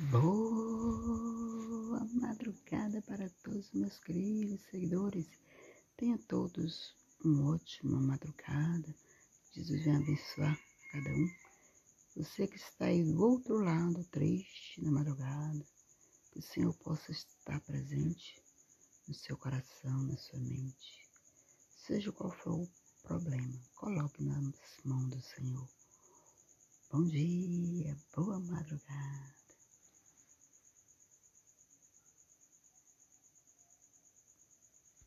Boa madrugada para todos meus queridos seguidores. Tenha todos uma ótima madrugada. Jesus venha abençoar cada um. Você que está aí do outro lado, triste na madrugada, que o Senhor possa estar presente no seu coração, na sua mente. Seja qual for o problema, coloque nas mãos do Senhor. Bom dia, boa madrugada.